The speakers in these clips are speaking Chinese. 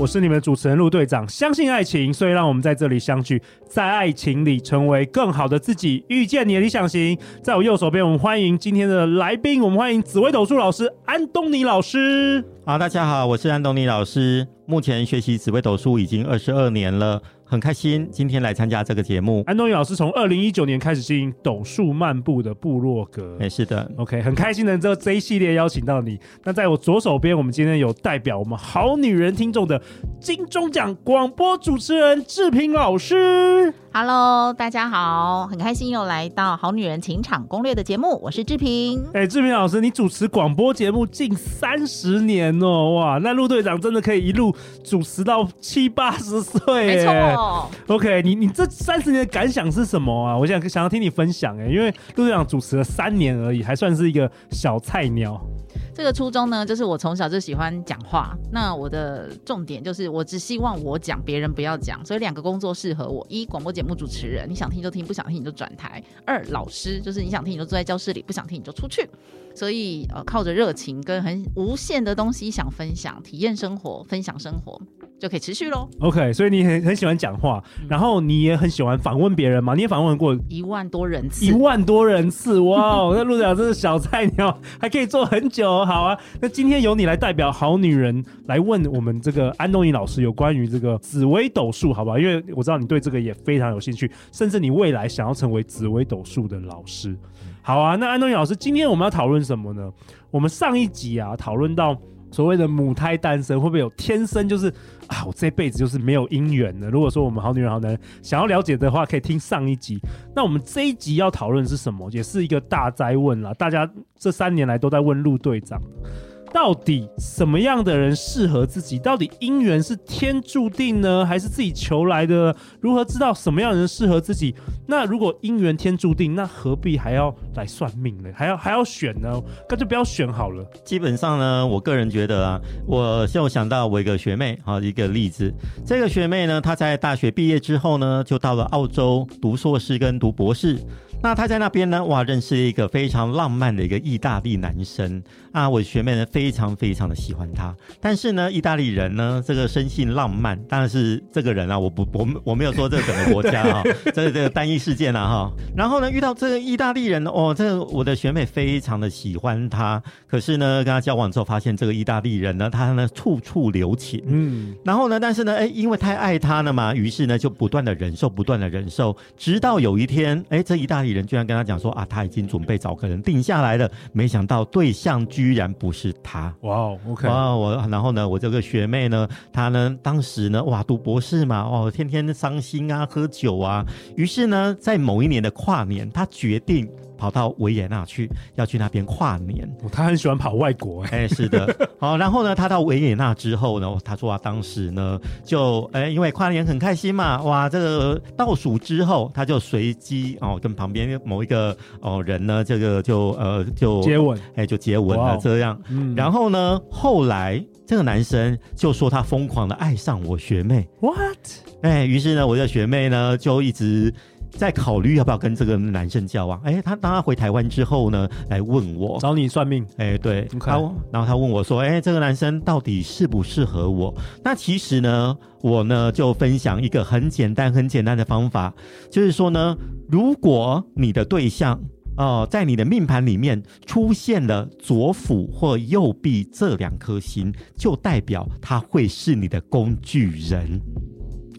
我是你们的主持人陆队长。相信爱情，所以让我们在这里相聚，在爱情里成为更好的自己，遇见你的理想型。在我右手边，我们欢迎今天的来宾，我们欢迎紫薇斗数老师安东尼老师。好，大家好，我是安东尼老师，目前学习紫微斗数已经二十二年了。很开心今天来参加这个节目。安东尼老师从二零一九年开始经营斗数漫步的部落格。哎，是的，OK，很开心能这这一系列邀请到你。那在我左手边，我们今天有代表我们好女人听众的金钟奖广播主持人志平老师。Hello，大家好，很开心又来到《好女人情场攻略》的节目，我是志平。哎，志平老师，你主持广播节目近三十年哦，哇，那陆队长真的可以一路主持到七八十岁，没错。OK，你你这三十年的感想是什么啊？我想想要听你分享哎，因为陆队长主持了三年而已，还算是一个小菜鸟。这个初衷呢，就是我从小就喜欢讲话。那我的重点就是，我只希望我讲，别人不要讲。所以两个工作适合我：一，广播节目主持人，你想听就听，不想听你就转台；二，老师，就是你想听你就坐在教室里，不想听你就出去。所以呃，靠着热情跟很无限的东西想分享、体验生活、分享生活。就可以持续喽。OK，所以你很很喜欢讲话，嗯，然后你也很喜欢访问别人嘛？你也访问过一万多人次，一万多人次，哇！那陆队长真是小菜鸟，还可以做很久。好啊，那今天由你来代表好女人来问我们这个安东尼老师有关于这个紫微斗数，好不好？因为我知道你对这个也非常有兴趣，甚至你未来想要成为紫微斗数的老师。好啊，那安东尼老师，今天我们要讨论什么呢？我们上一集啊讨论到。所谓的母胎单身会不会有天生就是啊，我这辈子就是没有姻缘的？如果说我们好女人好男人想要了解的话，可以听上一集。那我们这一集要讨论是什么？也是一个大灾问啦，大家这三年来都在问陆队长。到底什么样的人适合自己？到底姻缘是天注定呢，还是自己求来的？如何知道什么样的人适合自己？那如果姻缘天注定，那何必还要来算命呢？还要 还要选呢？干脆不要选好了。基本上呢，我个人觉得啊，我就想到我一个学妹啊，一个例子。这个学妹呢，她在大学毕业之后呢，就到了澳洲读硕士跟读博士。那他在那边呢，哇，认识了一个非常浪漫的一个意大利男生啊，我学妹呢非常非常的喜欢他。但是呢，意大利人呢，这个生性浪漫，当然是这个人啊，我不，我我没有说这个整个国家啊，这个这个单一事件啊哈。然后呢，遇到这个意大利人哦，这个我的学妹非常的喜欢他，可是呢，跟他交往之后，发现这个意大利人呢，他呢处处留情，嗯，然后呢，但是呢，哎，因为太爱他了嘛，于是呢，就不断的忍受，不断的忍受，直到有一天，哎，这意大利。人居然跟他讲说啊，他已经准备找个人定下来了，没想到对象居然不是他。哇哦，OK，哇，我然后呢，我这个学妹呢，她呢当时呢，哇，读博士嘛，哦，天天伤心啊，喝酒啊，于是呢，在某一年的跨年，她决定。跑到维也纳去，要去那边跨年。哦，他很喜欢跑外国，哎，哎，是的。好，然后呢，他到维也纳之后呢，他说啊，当时呢，就哎，因为跨年很开心嘛，哇，这个倒数之后，他就随机哦，跟旁边某一个哦人呢，这个就呃就接吻，哎，就接吻了这样。嗯，然后呢，后来这个男生就说他疯狂的爱上我学妹。What？哎，于是呢，我的学妹呢就一直。在考虑要不要跟这个男生交往？哎，他当他回台湾之后呢，来问我找你算命。哎，对.他然后他问我说：“哎，这个男生到底适不适合我？”那其实呢，我呢就分享一个很简单、很简单的方法，就是说呢，如果你的对象哦、呃，在你的命盘里面出现了左辅或右臂这两颗星，就代表他会是你的工具人。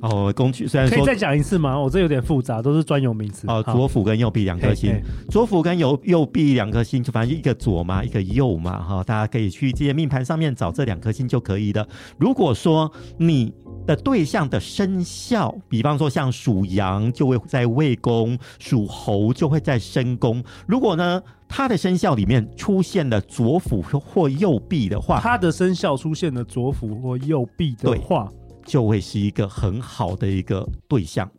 哦，工具虽然说可以再讲一次吗？我、哦、这有点复杂，都是专有名词。哦，左辅跟右臂两颗星，左辅跟右右臂两颗星，就反正一个左嘛，一个右嘛，哈、哦，大家可以去这些命盘上面找这两颗星就可以了。如果说你的对象的生肖，比方说像属羊就会在未宫，属猴就会在申宫。如果呢，他的生肖里面出现了左辅或右臂的话，他的生肖出现了左辅或右臂的话。就会是一个很好的一个对象，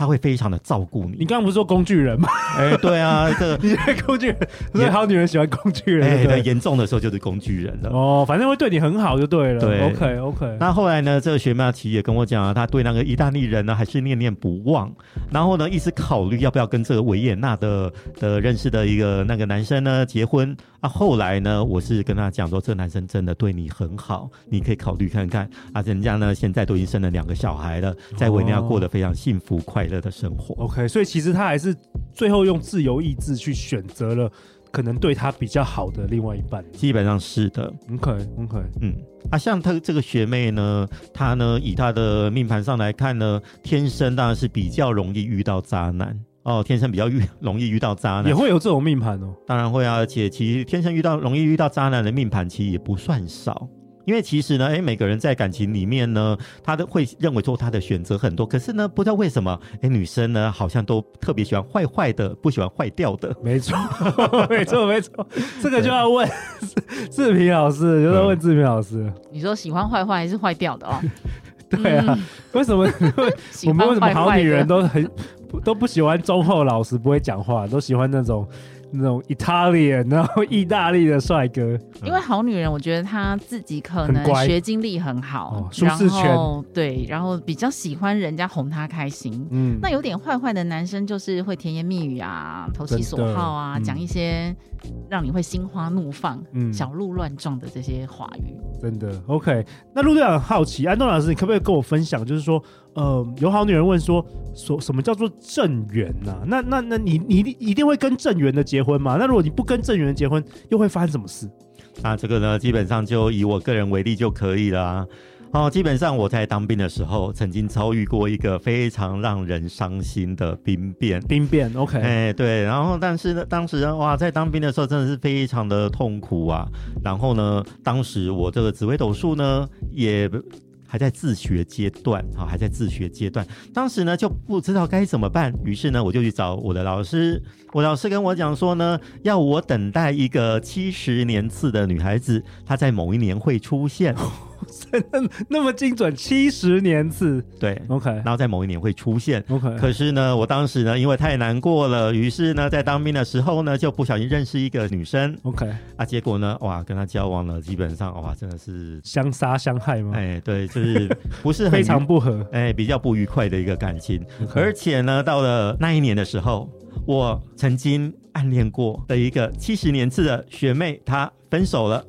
他会非常的照顾你。你刚刚不是说工具人吗？哎，对啊，这个 你是工具人，所以好女人喜欢工具人。哎，对，严重的时候就是工具人了。哦，反正会对你很好就对了。对，OK OK。那后来呢，这个学妹其实也跟我讲啊，她对那个意大利人呢还是念念不忘，然后呢一直考虑要不要跟这个维也纳的的认识的一个那个男生呢结婚。啊，后来呢，我是跟他讲说，这个男生真的对你很好，你可以考虑看看。啊，人家呢现在都已经生了两个小孩了，在维也纳过得非常幸福快乐的生活。OK，所以其实他还是最后用自由意志去选择了可能对他比较好的另外一半。基本上是的。OK OK，嗯，啊，像他这个学妹呢，她呢以她的命盘上来看呢，天生当然是比较容易遇到渣男。哦，天生比较遇容易遇到渣男，也会有这种命盘哦。当然会啊，而且其实天生遇到容易遇到渣男的命盘，其实也不算少。因为其实呢，哎，每个人在感情里面呢，他都会认为说他的选择很多，可是呢，不知道为什么，哎，女生呢好像都特别喜欢坏坏的，不喜欢坏掉的。没错，没错，没错，这个就要问志平老师，就要问志平老师。你说喜欢坏坏还是坏掉的哦？对啊，嗯、为什么 我们为什么好女人都很都不喜欢忠厚老实、不会讲话，都喜欢那种？那种 Italian，然后意大利的帅哥，因为好女人，我觉得她自己可能学经历很好，很舒适圈，对，然后比较喜欢人家哄她开心。嗯，那有点坏坏的男生就是会甜言蜜语啊，投其所好啊，讲、嗯、一些让你会心花怒放、嗯、小鹿乱撞的这些话语。真的 OK。那陆队长很好奇，安东老师，你可不可以跟我分享，就是说？呃，有好女人问说，说什么叫做正缘呐？那那那你你一定会跟正缘的结婚嘛？那如果你不跟正缘的结婚，又会发生什么事？那这个呢，基本上就以我个人为例就可以了啊。哦，基本上我在当兵的时候，曾经遭遇过一个非常让人伤心的兵变。兵变，OK，哎，对。然后，但是呢，当时呢，哇，在当兵的时候真的是非常的痛苦啊。然后呢，当时我这个紫微斗数呢，也。还在自学阶段啊，还在自学阶段。当时呢就不知道该怎么办，于是呢我就去找我的老师。我老师跟我讲说呢，要我等待一个七十年次的女孩子，她在某一年会出现。那那么精准，七十年次，对，OK，然后在某一年会出现，OK。可是呢，我当时呢，因为太难过了，于是呢，在当兵的时候呢，就不小心认识一个女生，OK。啊，结果呢，哇，跟她交往了，基本上哇，真的是相杀相害吗？哎，对，就是不是很 非常不合，哎，比较不愉快的一个感情。而且呢，到了那一年的时候，我曾经暗恋过的一个七十年次的学妹，她分手了。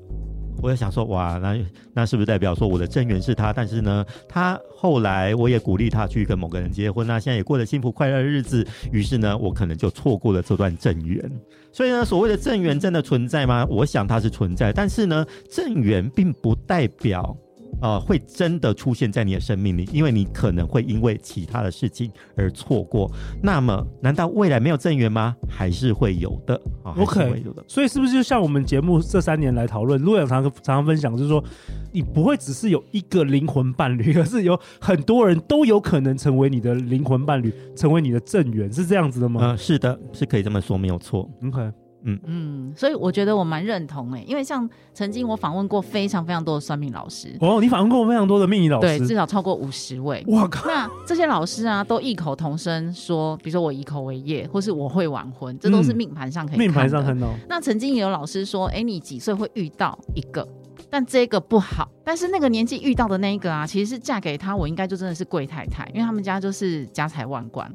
我也想说，哇，那那是不是代表说我的正缘是他？但是呢，他后来我也鼓励他去跟某个人结婚，那现在也过得幸福快乐的日子。于是呢，我可能就错过了这段正缘。所以呢，所谓的正缘真的存在吗？我想它是存在，但是呢，正缘并不代表。呃，会真的出现在你的生命里，因为你可能会因为其他的事情而错过。那么，难道未来没有正缘吗？还是会有的啊？OK，会有的。所以是不是就像我们节目这三年来讨论，陆阳常常常分享，就是说，你不会只是有一个灵魂伴侣，而是有很多人都有可能成为你的灵魂伴侣，成为你的正缘，是这样子的吗？嗯、呃，是的，是可以这么说，没有错。OK。嗯嗯，所以我觉得我蛮认同哎，因为像曾经我访问过非常非常多的算命老师哦，你访问过非常多的命理老师，对，至少超过五十位。哇靠！那这些老师啊，都异口同声说，比如说我以口为业，或是我会晚婚，这都是命盘上可以。命盘上看到。那曾经也有老师说，哎，你几岁会遇到一个，但这个不好。但是那个年纪遇到的那一个啊，其实是嫁给他，我应该就真的是贵太太，因为他们家就是家财万贯。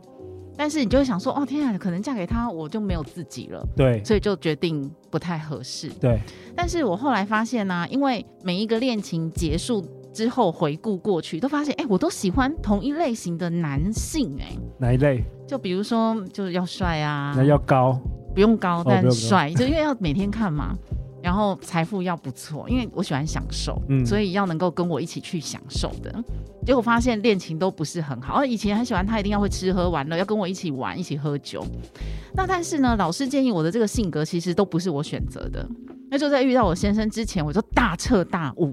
但是你就会想说，哦天啊，可能嫁给他我就没有自己了，对，所以就决定不太合适，对。但是我后来发现呢、啊，因为每一个恋情结束之后回顾过去，都发现，哎，我都喜欢同一类型的男性、欸，哎，哪一类？就比如说，就是要帅啊，那要高，不用高，但帅，就因为要每天看嘛。然后财富要不错，因为我喜欢享受，嗯，所以要能够跟我一起去享受的。结果发现恋情都不是很好。而以前很喜欢他，一定要会吃喝玩乐，要跟我一起玩，一起喝酒。那但是呢，老师建议我的这个性格其实都不是我选择的。那就在遇到我先生之前，我就大彻大悟，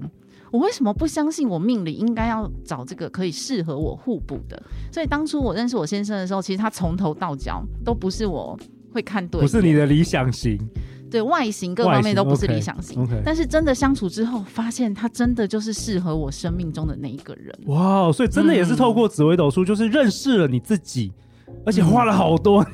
我为什么不相信我命里应该要找这个可以适合我互补的？所以当初我认识我先生的时候，其实他从头到脚都不是我会看对，不是你的理想型。对外形各方面都不是理想型，okay, okay. 但是真的相处之后，发现他真的就是适合我生命中的那一个人。哇，所以真的也是透过紫微斗数，就是认识了你自己，而且花了好多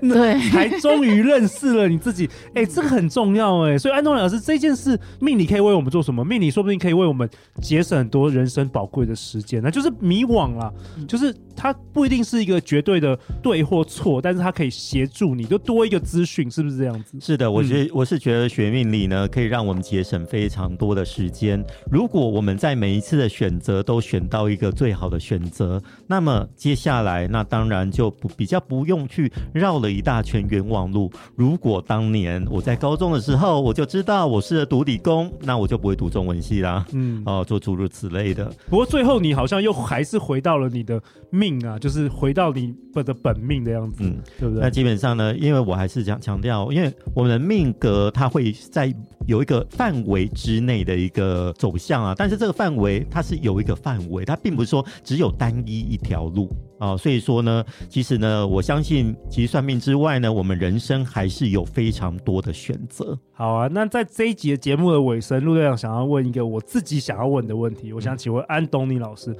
年，对，才终于认识了你自己。哎、欸，这个很重要哎。所以安东尼老师，这件事命理可以为我们做什么？命理说不定可以为我们节省很多人生宝贵的时间。那就是迷惘啦，就是它不一定是一个绝对的对或错，但是它可以协助你，就多一个资讯，是不是这样子？是的，我觉我是觉得学命理呢，可以让我们节省非常多的时间。如果我们在每一次的选择都选到一个最好的选择，那么接下来那当然就不比较不用去绕了一大圈冤枉路。如果当年我在高中的时候我就知道我是读理工，那我就不会读中文系啦。嗯，哦，做诸如此类的。不过最后你好像又还是回到了你的命啊，就是回到你的本命的样子，嗯，对不对？那基本上呢，因为我还是讲强调，因为我们的命格它会在有一个范围之内的一个走向啊，但是这个范围它是有一个范围，它并不是说只有单一一条路啊，所以说呢，其实呢，我相信其实算命之外呢，我们人生还是有非常多的选择。好啊，那在这一集的节目的尾声，陆队长想要问一个我自己想要问的问题，我想请问安东尼老师，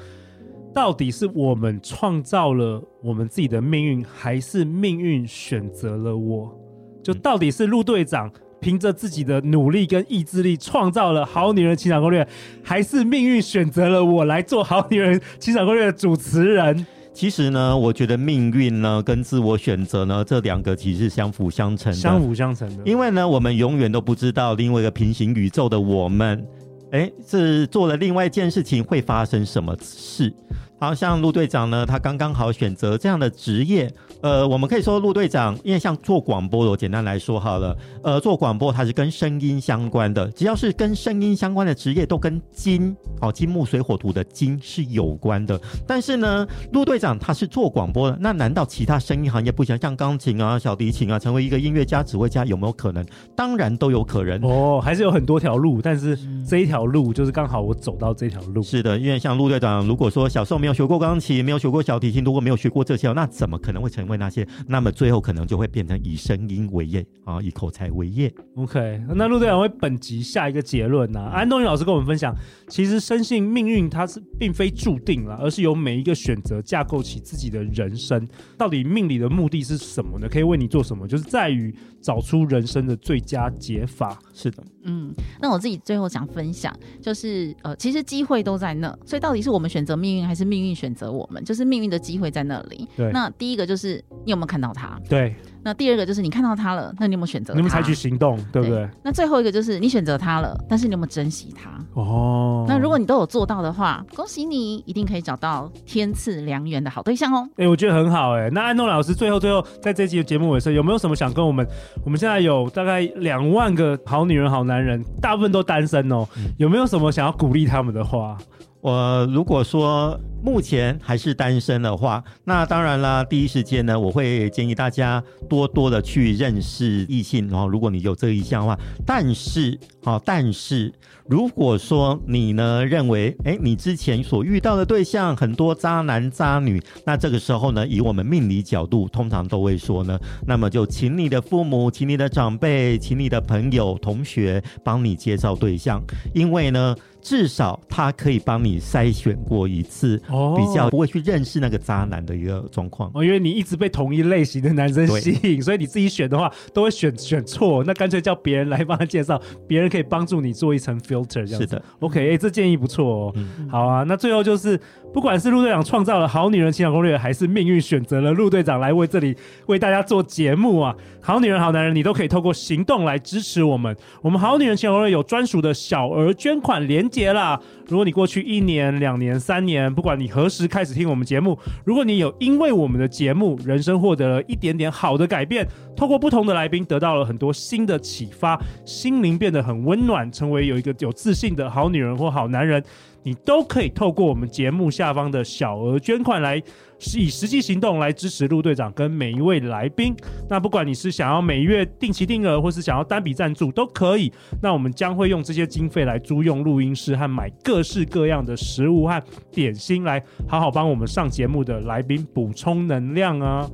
到底是我们创造了我们自己的命运，还是命运选择了我？就到底是陆队长？凭着自己的努力跟意志力创造了《好女人情场攻略》，还是命运选择了我来做《好女人情场攻略》的主持人？其实呢，我觉得命运呢跟自我选择呢这两个其实是相辅相成的，相辅相成的。因为呢，我们永远都不知道另外一个平行宇宙的我们，哎，是做了另外一件事情会发生什么事。好像陆队长呢，他刚刚好选择这样的职业。呃，我们可以说陆队长，因为像做广播的，我简单来说好了。呃，做广播它是跟声音相关的，只要是跟声音相关的职业，都跟金哦，金木水火土的金是有关的。但是呢，陆队长他是做广播的，那难道其他声音行业不行？像钢琴啊、小提琴啊，成为一个音乐家、指挥家有没有可能？当然都有可能哦，还是有很多条路，但是这一条路就是刚好我走到这条路。是的，因为像陆队长，如果说小时候没有学过钢琴，没有学过小提琴，如果没有学过这些，那怎么可能会成为那些？那么最后可能就会变成以声音为业啊，以口才为业。OK，那陆队长为本集下一个结论呢、啊？安东尼老师跟我们分享，其实深信命运它是并非注定了，而是由每一个选择架构起自己的人生。到底命理的目的是什么呢？可以为你做什么？就是在于找出人生的最佳解法。是的，嗯，那我自己最后想分享，就是呃，其实机会都在那，所以到底是我们选择命运，还是命运选择我们？就是命运的机会在那里。对，那第一个就是你有没有看到它？对。那第二个就是你看到他了，那你有没有选择？你们采取行动，对不对，对？那最后一个就是你选择他了，但是你有没有珍惜他？哦。那如果你都有做到的话，恭喜你，一定可以找到天赐良缘的好对象哦。哎、欸，我觉得很好哎、欸。那安诺老师最后最后在这期的节目尾声，有没有什么想跟我们？我们现在有大概两万个好女人、好男人，大部分都单身哦。嗯、有没有什么想要鼓励他们的话？我如果说目前还是单身的话，那当然啦，第一时间呢，我会建议大家多多的去认识异性。然后，如果你有这个意向的话，但是，啊，但是如果说你呢认为，哎，你之前所遇到的对象很多渣男渣女，那这个时候呢，以我们命理角度，通常都会说呢，那么就请你的父母，请你的长辈，请你的朋友、同学帮你介绍对象，因为呢。至少他可以帮你筛选过一次，哦，比较不会去认识那个渣男的一个状况。哦，因为你一直被同一类型的男生吸引，所以你自己选的话都会选选错。那干脆叫别人来帮他介绍，别人可以帮助你做一层 filter 这样子。是的，OK，哎、欸，这建议不错哦。嗯、好啊，那最后就是，不管是陆队长创造了好女人情感攻略，还是命运选择了陆队长来为这里为大家做节目啊，好女人好男人，你都可以透过行动来支持我们。我们好女人情感攻略有专属的小额捐款连结啦！如果你过去一年、两年、三年，不管你何时开始听我们节目，如果你有因为我们的节目，人生获得了一点点好的改变，透过不同的来宾得到了很多新的启发，心灵变得很温暖，成为有一个有自信的好女人或好男人，你都可以透过我们节目下方的小额捐款来。以实际行动来支持陆队长跟每一位来宾。那不管你是想要每月定期定额，或是想要单笔赞助，都可以。那我们将会用这些经费来租用录音室和买各式各样的食物和点心，来好好帮我们上节目的来宾补充能量啊。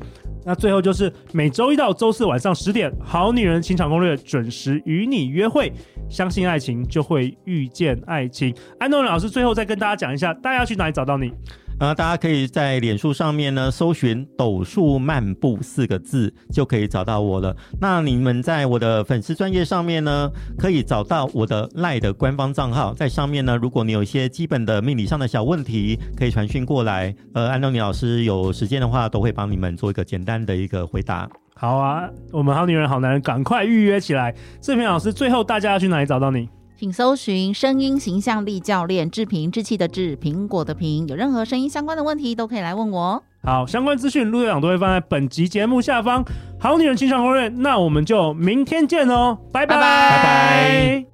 那最后就是每周一到周四晚上十点，《好女人情场攻略》准时与你约会。相信爱情，就会遇见爱情。安东尼老师最后再跟大家讲一下，大家要去哪里找到你？呃，大家可以在脸书上面呢搜寻“斗数漫步”四个字，就可以找到我了。那你们在我的粉丝专业上面呢，可以找到我的赖的官方账号，在上面呢，如果你有一些基本的命理上的小问题，可以传讯过来。呃，安东尼老师有时间的话，都会帮你们做一个简单的一个回答。好啊，我们好女人好男人，赶快预约起来。志平老师，最后大家要去哪里找到你？请搜寻声音形象力教练志平，志气的志，苹果的苹。有任何声音相关的问题，都可以来问我。好，相关资讯陆队长都会放在本集节目下方。好女人情场攻略，那我们就明天见哦，拜拜拜拜。